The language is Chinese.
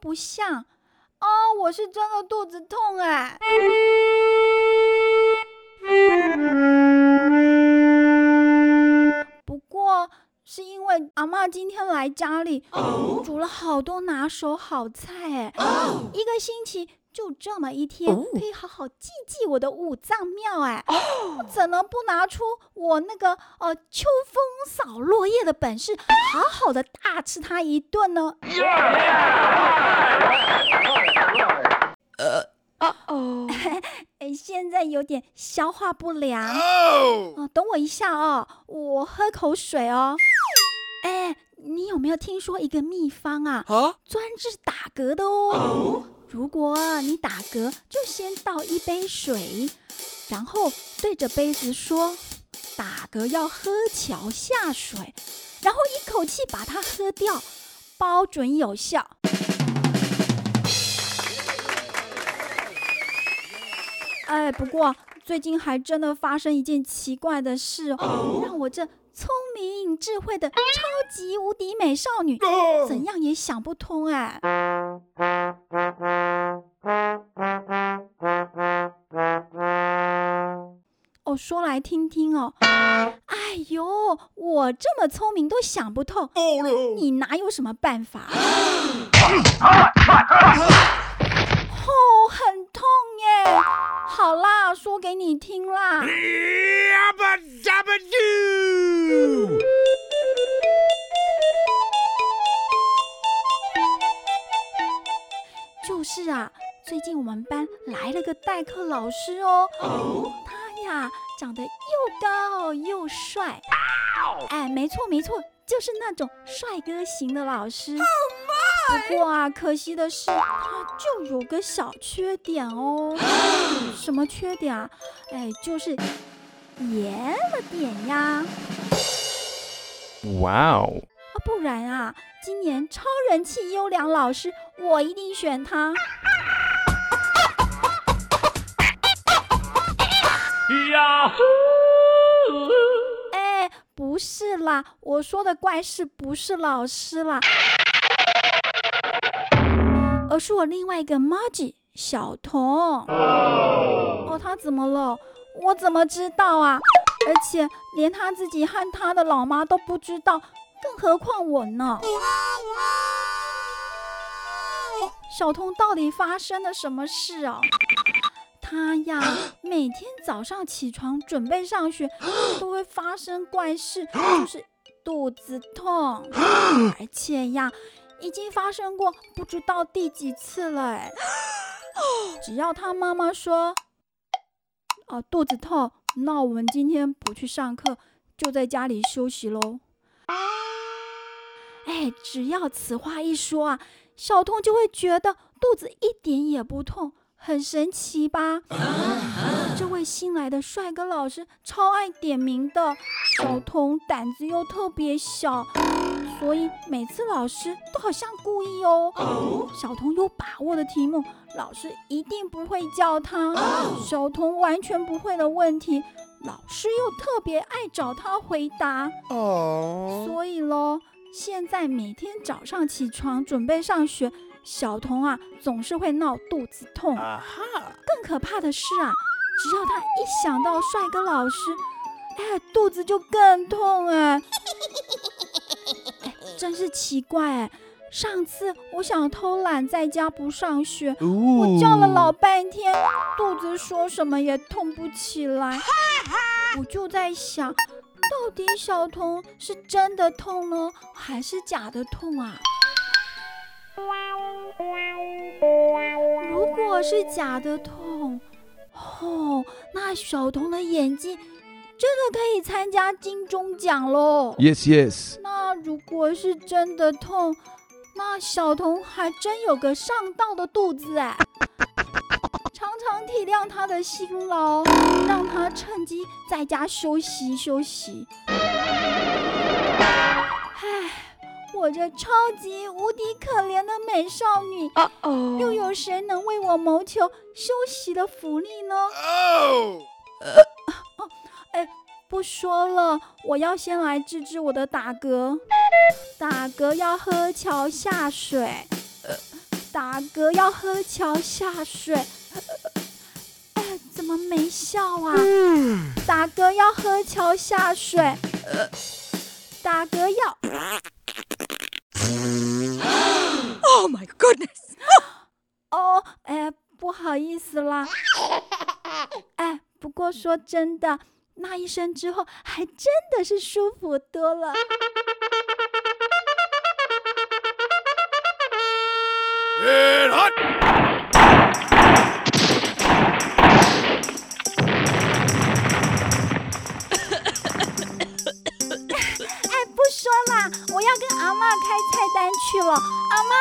不像。哦，我是真的肚子痛哎。不过是因为阿妈今天来家里，煮了好多拿手好菜哎，一个星期。就这么一天，可以好好祭祭我的五脏庙哎，怎能不拿出我那个呃秋风扫落叶的本事，好好的大吃他一顿呢？呃哦哦，哎，现在有点消化不良。哦，等我一下哦，我喝口水哦。哎，你有没有听说一个秘方啊？啊，专治打嗝的哦。如果你打嗝，就先倒一杯水，然后对着杯子说：“打嗝要喝桥下水”，然后一口气把它喝掉，包准有效。哎，不过最近还真的发生一件奇怪的事哦，让我这聪明智慧的超级无敌美少女怎样也想不通哎。哦，说来听听哦。哎呦，我这么聪明都想不透，你哪有什么办法？哦，很痛耶！好啦，说给你听啦。是啊，最近我们班来了个代课老师哦。他呀，长得又高又帅。哎，没错没错，就是那种帅哥型的老师。不过啊，可惜的是，他就有个小缺点哦。什么缺点啊？哎，就是严了点呀。哇哦！啊，不然啊，今年超人气优良老师，我一定选他。呀呼！哎，不是啦，我说的怪事不是老师啦。而是我另外一个 Maggie 小童哦，他怎么了？我怎么知道啊？而且连他自己和他的老妈都不知道，更何况我呢？小童到底发生了什么事啊？他呀，每天早上起床准备上学，都会发生怪事，就是肚子痛，而且呀。已经发生过不知道第几次了哎！只要他妈妈说：“哦，肚子痛，那我们今天不去上课，就在家里休息喽。”哎，只要此话一说啊，小童就会觉得肚子一点也不痛，很神奇吧？啊这位新来的帅哥老师超爱点名的，小童胆子又特别小。所以每次老师都好像故意哦，小童有把握的题目，老师一定不会教他；小童完全不会的问题，老师又特别爱找他回答。哦，所以喽，现在每天早上起床准备上学，小童啊总是会闹肚子痛。更可怕的是啊，只要他一想到帅哥老师，哎，肚子就更痛 哎。真是奇怪哎！上次我想偷懒在家不上学，我叫了老半天，肚子说什么也痛不起来。我就在想，到底小童是真的痛呢，还是假的痛啊？如果是假的痛，哦，那小童的演技。真的可以参加金钟奖喽！Yes, yes。那如果是真的痛，那小童还真有个上道的肚子哎！常常体谅他的辛劳，让他趁机在家休息休息。唉，我这超级无敌可怜的美少女，又有谁能为我谋求休息的福利呢？哦。哎，不说了，我要先来治治我的打嗝。打嗝要喝桥下水。大哥要喝桥下水，哎，怎么没笑啊？打嗝要喝桥下水，打嗝要。Oh my goodness！哦，哎，不好意思啦。哎，不过说真的，那一声之后，还真的是舒服多了。哎，不说了，我要跟阿妈开菜单去了。阿妈。